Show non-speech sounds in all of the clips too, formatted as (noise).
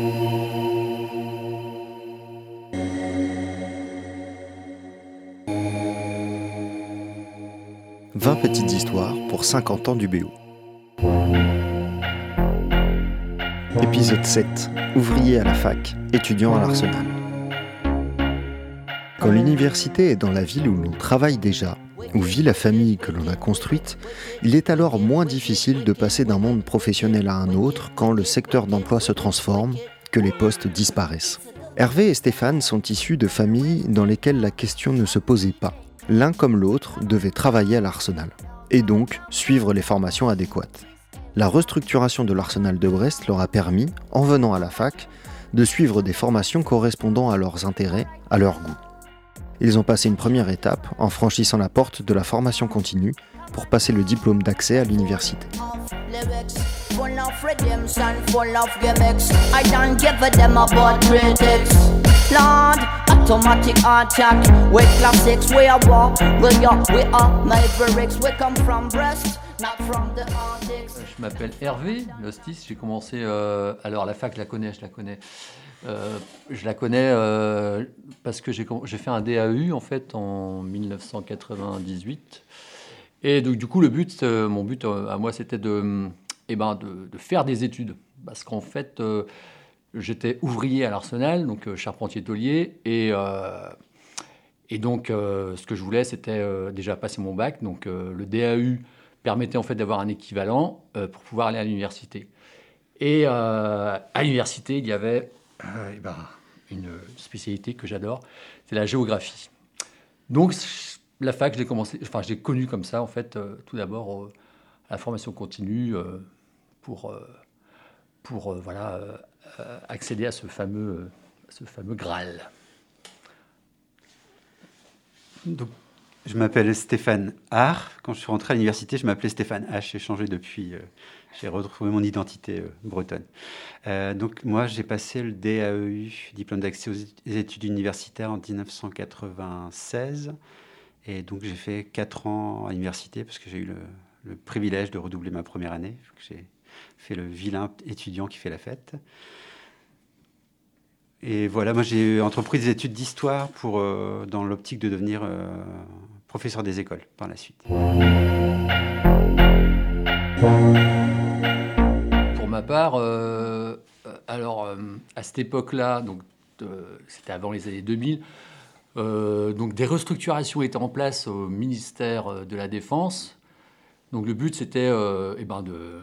« 20 petites histoires pour 50 ans du BO. Épisode 7. Ouvrier à la fac, étudiant à l'Arsenal. Quand l'université est dans la ville où l'on travaille déjà, où vit la famille que l'on a construite, il est alors moins difficile de passer d'un monde professionnel à un autre quand le secteur d'emploi se transforme, que les postes disparaissent. Hervé et Stéphane sont issus de familles dans lesquelles la question ne se posait pas. L'un comme l'autre devait travailler à l'arsenal, et donc suivre les formations adéquates. La restructuration de l'arsenal de Brest leur a permis, en venant à la fac, de suivre des formations correspondant à leurs intérêts, à leur goût. Ils ont passé une première étape en franchissant la porte de la formation continue pour passer le diplôme d'accès à l'université. Je m'appelle Hervé Lostis, j'ai commencé, euh, alors la fac je la connais, je la connais. Euh, je la connais euh, parce que j'ai fait un DAU en fait en 1998. Et donc du coup le but, mon but à moi c'était de, eh ben, de, faire des études. Parce qu'en fait j'étais ouvrier à l'Arsenal, donc charpentier taulier, et, et donc ce que je voulais c'était déjà passer mon bac, donc le DAU permettait en fait d'avoir un équivalent euh, pour pouvoir aller à l'université. Et euh, à l'université, il y avait euh, eh ben, une spécialité que j'adore, c'est la géographie. Donc la fac, je l'ai commencé, enfin j'ai connu comme ça en fait, tout d'abord à la formation continue pour pour voilà accéder à ce fameux ce fameux Graal. Donc, je m'appelle Stéphane Haar. Quand je suis rentré à l'université, je m'appelais Stéphane H. J'ai changé depuis. Euh, j'ai retrouvé mon identité euh, bretonne. Euh, donc, moi, j'ai passé le DAEU, diplôme d'accès aux études universitaires, en 1996. Et donc, j'ai fait 4 ans à l'université parce que j'ai eu le, privilège de redoubler ma première année. J'ai fait le vilain étudiant qui fait la fête. Et voilà, moi j'ai entrepris des études d'histoire pour, dans l'optique de devenir professeur des écoles par la suite. Euh, alors euh, à cette époque-là, donc c'était avant les années 2000, euh, donc des restructurations étaient en place au ministère de la Défense. Donc le but c'était eh ben de,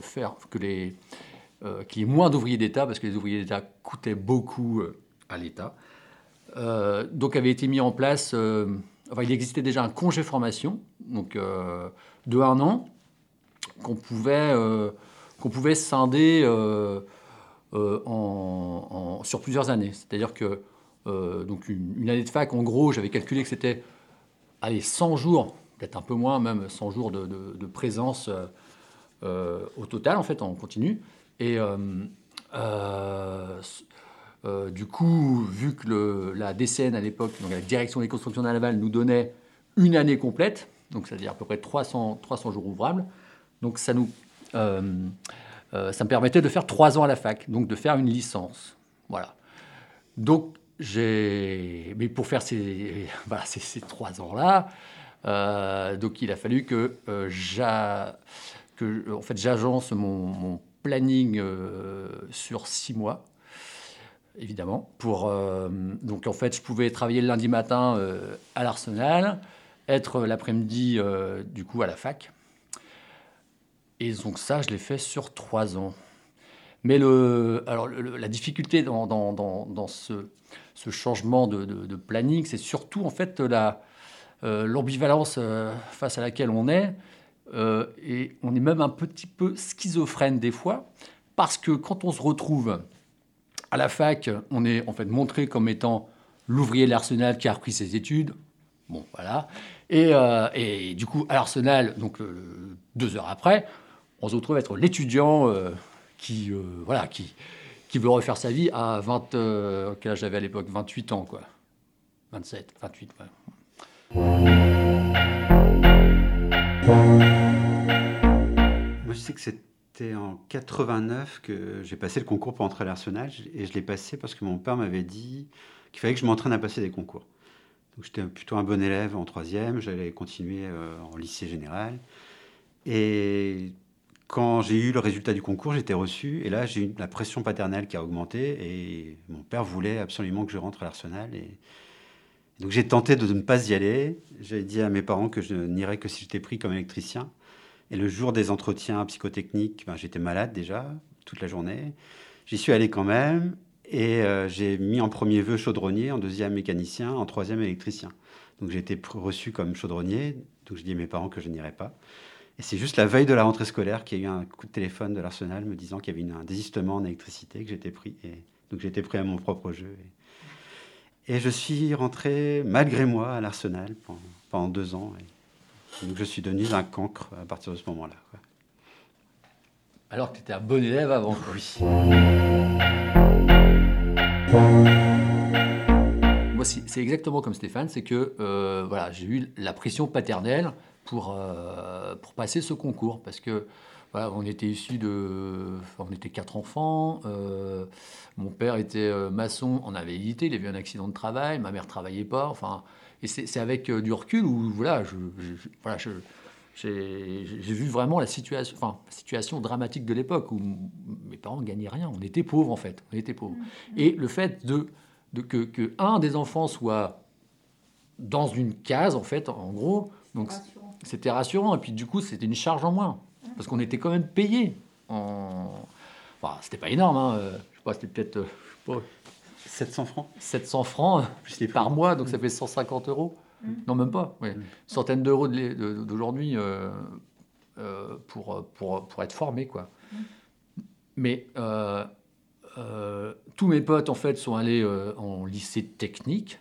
faire que les qu'il y ait moins d'ouvriers d'État parce que les ouvriers d'État coûtaient beaucoup à l'État. Euh, donc avait été mis en place, euh, enfin, il existait déjà un congé formation, donc euh, de un an, qu'on pouvait, qu'on pouvait scinder en, sur plusieurs années. C'est-à-dire que donc une, année de fac, en gros, j'avais calculé que c'était allez, 100 jours, peut-être un peu moins même, 100 jours de, présence au total, en fait, en continu. Et euh, du coup, vu que la DCN à l'époque, donc la Direction des constructions navales, nous donnait une année complète, donc c'est-à-dire à peu près 300, 300 jours ouvrables, donc ça, nous, euh, euh, ça me permettait de faire trois ans à la fac, donc de faire une licence. Voilà. Donc, j'ai. Mais pour faire ces, (laughs) ces, trois ans-là, donc il a fallu que, que en fait, j'agence mon, planning sur six mois évidemment. Pour, euh, donc en fait, je pouvais travailler le lundi matin euh, à l'Arsenal, être l'après-midi euh, du coup à la fac. Et donc ça, je l'ai fait sur trois ans. Mais le, alors la difficulté dans, dans, dans, ce, ce, changement de, de, planning, c'est surtout en fait la, l'ambivalence face à laquelle on est. et on est même un petit peu schizophrène des fois, parce que quand on se retrouve à la fac, on est en fait montré comme étant l'ouvrier de l'Arsenal qui a repris ses études. Bon, voilà. Et, euh, du coup, à l'Arsenal, donc euh, deux heures après, on se retrouve être l'étudiant euh, qui, voilà, qui, qui veut refaire sa vie à 20, quel âge j'avais à l'époque? 28 ans, quoi. 27, 28, Moi, je sais que c'était en 89 que j'ai passé le concours pour entrer à l'Arsenal. Et je l'ai passé parce que mon père m'avait dit qu'il fallait que je m'entraîne à passer des concours. Donc j'étais plutôt un bon élève en troisième. J'allais continuer euh, en lycée général. Et quand j'ai eu le résultat du concours, j'étais reçu. Et là, j'ai eu la pression paternelle qui a augmenté. Et mon père voulait absolument que je rentre à l'Arsenal. Et donc j'ai tenté de ne pas y aller. J'ai dit à mes parents que je n'irais que si j'étais pris comme électricien. Et le jour des entretiens psychotechniques, ben, j'étais malade déjà toute la journée. J'y suis allé quand même et euh, j'ai mis en premier vœu chaudronnier, en deuxième mécanicien, en troisième électricien. Donc j'ai été reçu comme chaudronnier. Donc je dis à mes parents que je n'irais pas. Et c'est juste la veille de la rentrée scolaire qu'il y a eu un coup de téléphone de l'Arsenal me disant qu'il y avait un désistement en électricité, que j'étais pris. Et donc été pris à mon propre jeu. Et, je suis rentré malgré moi à l'Arsenal pendant, pendant, deux ans. Et donc je suis devenu un cancre à partir de ce moment-là. Alors que tu étais un bon élève avant. Oui. Moi, c'est exactement comme Stéphane, c'est que euh, voilà, j'ai eu la pression paternelle pour, euh, pour passer ce concours. Parce que voilà, on était issus de. On était quatre enfants. Euh, mon père était maçon en invalidité, il avait eu un accident de travail. Ma mère travaillait pas. Enfin, et c'est avec euh, du recul où voilà, je, voilà, j'ai vu vraiment la situation, enfin, la situation dramatique de l'époque où mes parents ne gagnaient rien. On était pauvres en fait. On était pauvres. Mmh. Et le fait de, de que, que, un des enfants soit dans une case en fait, en gros, donc c'était rassurant. Et puis du coup, c'était une charge en moins parce qu'on était quand même payé. En... Enfin, c'était pas énorme. Hein. Euh, je sais pas, c'était peut-être. Euh, 700 francs 700 francs par mois, donc ça fait 150 euros. Mm. Non, même pas. Oui. Mm. Centaines d'euros d'aujourd'hui euh, euh, pour, pour, pour, être formé. Quoi. Mm. Mais euh, tous mes potes, en fait, sont allés en lycée technique.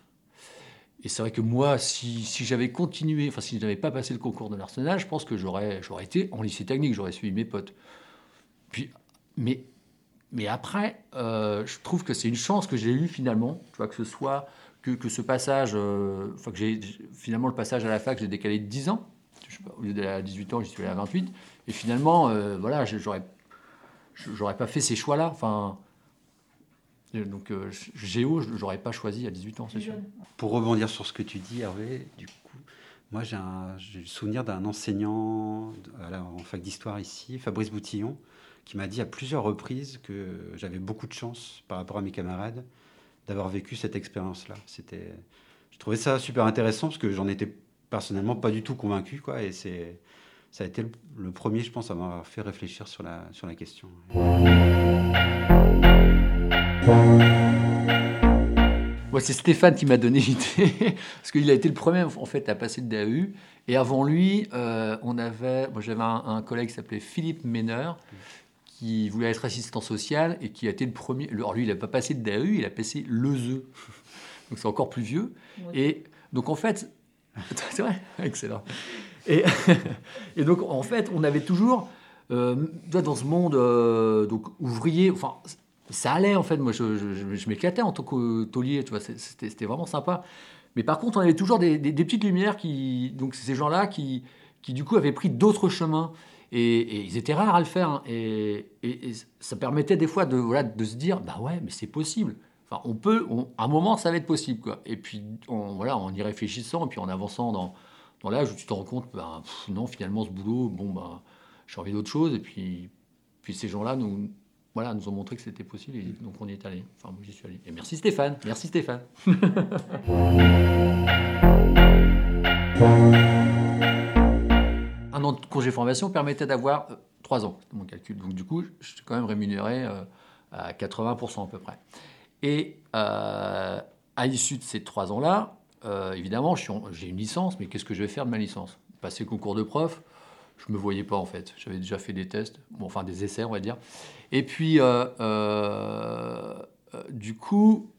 Et c'est vrai que moi, si, si j'avais continué, enfin, si je n'avais pas passé le concours de l'Arsenal, je pense que j'aurais été en lycée technique, j'aurais suivi mes potes. Puis, mais mais après, euh, je trouve que c'est une chance que j'ai eue finalement, tu vois, que ce soit que, que ce passage, euh, enfin que j'ai finalement le passage à la fac, j'ai décalé de 10 ans. Je sais pas, au lieu d'aller à 18 ans, j'y suis allé à 28. Et finalement, euh, voilà, j'aurais, j'aurais pas fait ces choix-là. Enfin, donc Géo, j'aurais pas choisi à 18 ans, c'est sûr. Pour rebondir sur ce que tu dis, Hervé, du coup, moi j'ai, j'ai le souvenir d'un enseignant en fac d'histoire ici, Fabrice Boutillon, qui m'a dit à plusieurs reprises que j'avais beaucoup de chance par rapport à mes camarades d'avoir vécu cette expérience-là. C'était, je trouvais ça super intéressant parce que j'en étais personnellement pas du tout convaincu, quoi. Et c'est, ça a été le, premier, je pense, à m'avoir fait réfléchir sur la, sur la question. Moi, c'est Stéphane qui m'a donné (laughs) l'idée, parce qu'il a été le premier en fait à passer le DAU. Et avant lui, euh, on avait, moi j'avais un, un, collègue qui s'appelait Philippe Méneur, qui voulait être assistant social et qui a été le premier. Alors lui, il n'a pas passé de DAU, il a passé l'EZE. (laughs) Donc c'est encore plus vieux. Et donc en fait, (laughs) c'est vrai, excellent. Et, et, donc en fait, on avait toujours, euh, dans ce monde euh, donc ouvrier, enfin, ça allait en fait. Moi, je, m'éclatais en tant que tu vois, c'était vraiment sympa. Mais par contre, on avait toujours des, petites lumières qui, donc ces gens-là qui, qui du coup avaient pris d'autres chemins. Et, ils étaient rares à le faire. Hein. Et, ça permettait des fois de, voilà, de se dire, bah ouais, mais c'est possible. Enfin, on peut, à un moment, ça va être possible. Quoi. Et puis, on, voilà, en y réfléchissant, et puis en avançant dans, dans l'âge où tu te rends compte, bah, non, finalement, ce boulot, bon, bah, j'ai envie d'autre chose. Et puis, puis ces gens-là nous, voilà, nous ont montré que c'était possible. Et donc, on y est allé. Enfin, moi, j'y suis allé. Et merci Stéphane. Merci Stéphane. (laughs) un an de congé formation permettait d'avoir euh, trois ans, c'est mon calcul. Donc du coup, je suis quand même rémunéré euh, à 80% à peu près. Et euh, à l'issue de ces trois ans-là, évidemment, j'ai une licence, mais qu'est-ce que je vais faire de ma licence? Passer concours de prof, je me voyais pas en fait. J'avais déjà fait des tests, bon, enfin des essais, on va dire. Et puis, du coup,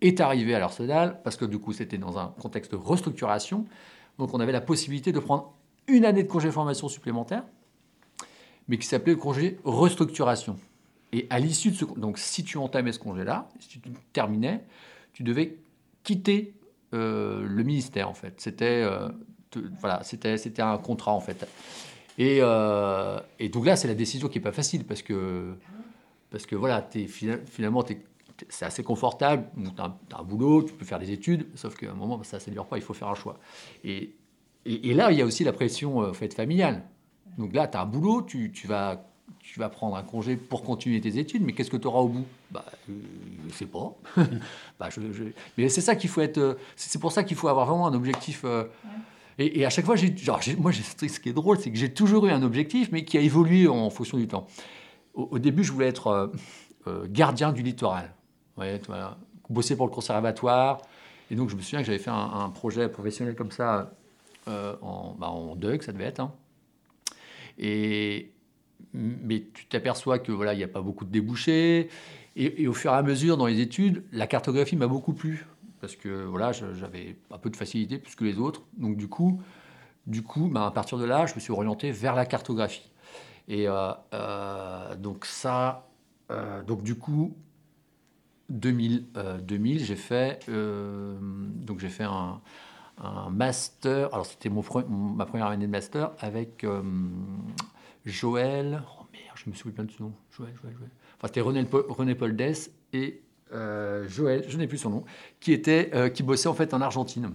est arrivé à l'Arsenal, parce que du coup, c'était dans un contexte de restructuration. Donc, on avait la possibilité de prendre une année de congé formation supplémentaire, mais qui s'appelait le congé restructuration. Et à l'issue de ce donc si tu entamais ce congé-là, si tu terminais, tu devais quitter euh, le ministère en fait. C'était euh, voilà, c'était un contrat en fait. Et, euh, et donc là, c'est la décision qui n'est pas facile parce que, parce que voilà, es, finalement, c'est assez confortable. Tu as, un boulot, tu peux faire des études, sauf qu'à un moment, ça ne dure pas, il faut faire un choix. Et, et, là, il y a aussi la pression euh, fait, familiale. Donc là, tu as un boulot, tu, tu, vas, tu vas prendre un congé pour continuer tes études, mais qu'est-ce que tu auras au bout? (laughs) Bah, Je ne sais pas. bah, je, Mais c'est ça qu'il faut être. Euh, c'est pour ça qu'il faut avoir vraiment un objectif. Et, à chaque fois, moi, ce qui est drôle, c'est que j'ai toujours eu un objectif, mais qui a évolué en fonction du temps. Au, début, je voulais être euh, euh, gardien du littoral. Bosser pour le conservatoire. Et donc, je me souviens que j'avais fait un, projet professionnel comme ça euh, en, bah, en ça devait être. Hein. Et, mais tu t'aperçois que voilà, il n'y a pas beaucoup de débouchés. Et, au fur et à mesure, dans les études, la cartographie m'a beaucoup plu parce que voilà, j'avais un peu de facilité plus que les autres. Donc du coup, du coup, bah, à partir de là, je me suis orienté vers la cartographie. Et euh, euh, donc ça, euh, donc du coup, 2000, 2000 j'ai fait, donc j'ai fait un, master. Alors c'était mon, ma première année de master avec Joël. Oh merde, je me souviens plein de son nom. Joël, Joël, Joël. Enfin, c'était René, René Paul et euh, Joël, je n'ai plus son nom, qui, était, euh, qui bossait en fait en Argentine.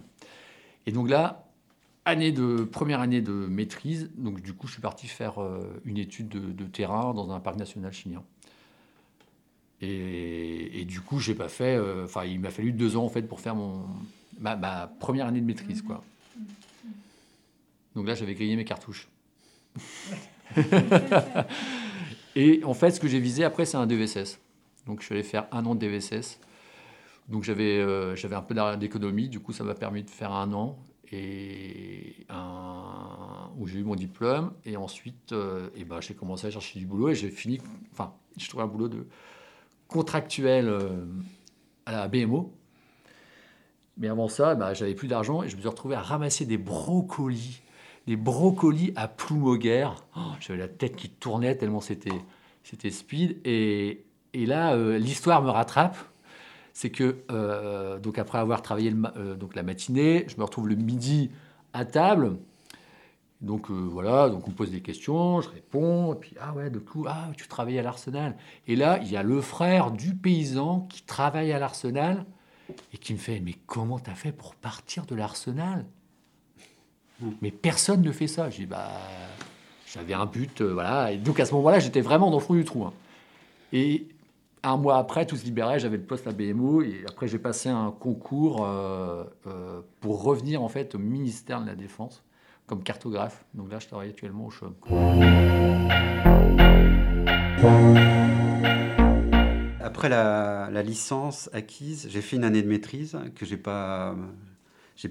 Et donc là, année de, première année de maîtrise, donc du coup, je suis parti faire euh, une étude de, terrain dans un parc national chilien. Et, du coup, j'ai pas fait. Enfin, il m'a fallu deux ans en fait pour faire mon ma, ma première année de maîtrise, quoi. Donc là, j'avais grillé mes cartouches. (laughs) et en fait, ce que j'ai visé après, c'est un DVSS. Donc je suis allé faire un an de DVSS. Donc j'avais euh, un peu d'économie, du coup ça m'a permis de faire un an et où j'ai eu mon diplôme et ensuite euh, et ben, j'ai commencé à chercher du boulot et j'ai fini, enfin j'ai trouvé un boulot de contractuel euh, à la BMO. Mais avant ça, ben, j'avais plus d'argent et je me suis retrouvé à ramasser des brocolis, des brocolis à Ploumoguer. Oh, j'avais la tête qui tournait tellement c'était c'était speed et, et là, euh, l'histoire me rattrape. C'est que, euh, donc après avoir travaillé euh, donc la matinée, je me retrouve le midi à table. Donc voilà, donc on me pose des questions, je réponds, et puis ah ouais, de coup, ah tu travailles à l'Arsenal. Et là, il y a le frère du paysan qui travaille à l'Arsenal et qui me fait mais comment t'as fait pour partir de l'Arsenal? Mais personne ne fait ça. J'ai bah j'avais un but, voilà. Donc à ce moment-là, j'étais vraiment dans le fond du trou. Hein. Et un mois après, tout se libérait, j'avais le poste à BMO et après j'ai passé un concours euh, euh, pour revenir en fait au ministère de la Défense comme cartographe. Donc là, je travaille actuellement au CHUM. Après la, licence acquise, j'ai fait une année de maîtrise que j'ai pas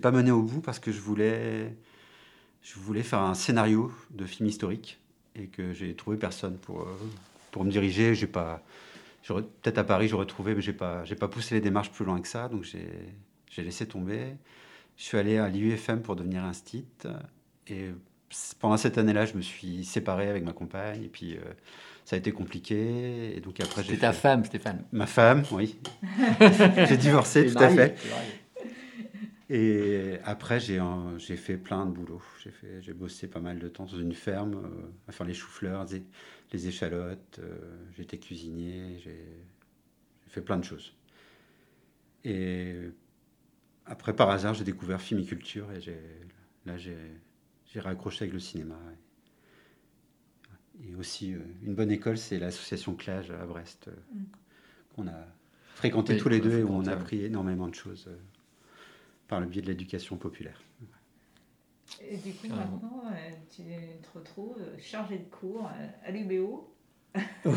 pas menée au bout parce que je voulais je voulais faire un scénario de film historique et que j'ai trouvé personne pour euh, pour me diriger. J'ai pas Peut-être à Paris, j'aurais trouvé, mais j'ai pas, j'ai pas poussé les démarches plus loin que ça, donc j'ai laissé tomber. Je suis allé à l'IUFM pour devenir un et pendant cette année-là, je me suis séparé avec ma compagne, et puis euh, ça a été compliqué. Et donc après, j'ai. ta femme, Stéphane. Ma femme, oui. (laughs) j'ai divorcé, tout à fait. Et après, j'ai fait plein de boulot. J'ai bossé pas mal de temps dans une ferme, euh, à faire les choux-fleurs, les échalotes, euh, j'étais cuisinier, j'ai fait plein de choses. Et après, par hasard, j'ai découvert filmiculture et là, j'ai raccroché avec le cinéma. Et, aussi, euh, une bonne école, c'est l'association Clage à Brest, euh, mm. qu'on a fréquenté tous les deux et où on a appris énormément de choses par le biais de l'éducation populaire. Et du coup, maintenant, euh, tu te retrouves chargé de cours euh, à l'UBO. (laughs) Bah,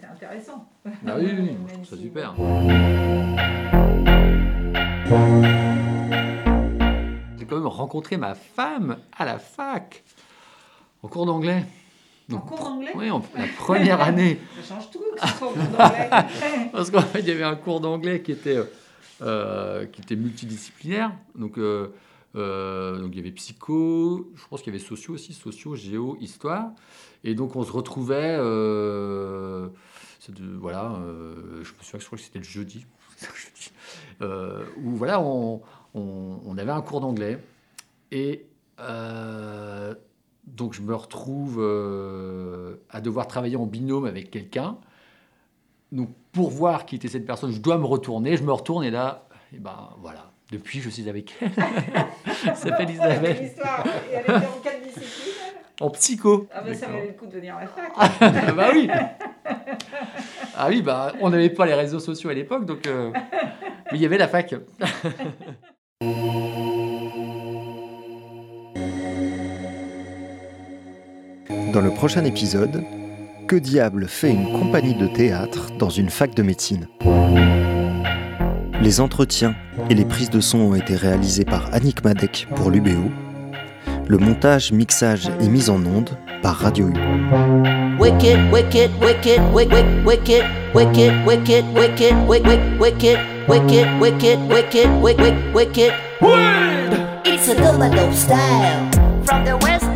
c'est intéressant. Ah oui, oui, c'est super. J'ai quand même rencontré ma femme à la fac, en cours d'anglais. en cours d'anglais Oui, la première (laughs) année. Ça change tout, cours d'anglais. (laughs) Parce qu'en fait, il y avait un cours d'anglais qui était euh, qui était multidisciplinaire. Donc, euh, euh, donc il y avait psycho, je pense qu'il y avait sociaux aussi, sociaux, géo, histoire. Et donc on se retrouvait, voilà, je me souviens, je crois que c'était le jeudi, (laughs) où voilà, on, avait un cours d'anglais. Et donc je me retrouve à devoir travailler en binôme avec quelqu'un. Donc pour voir qui était cette personne, je dois me retourner. Je me retourne et là, et ben voilà. Depuis, je suis avec elle. (laughs) Ça s'appelle Isabelle. l'histoire. Et elle était en quelle discipline elle? En psycho. Ah bah ça valait le coup de venir à la fac. Ah (laughs) bah oui. Ah oui, bah on n'avait pas les réseaux sociaux à l'époque, donc euh, mais il y avait la fac. Dans le prochain épisode, que diable fait une compagnie de théâtre dans une fac de médecine Les entretiens et les prises de son ont été réalisés par Annick Madec pour l'UBO. Le montage, mixage et mise en onde par Radio U. Wicked, wicked, wicked, wicked, wicked, wicked, wicked, wicked, wicked, wicked, wicked, wicked, wicked, wicked, wicked. It's a double style from the west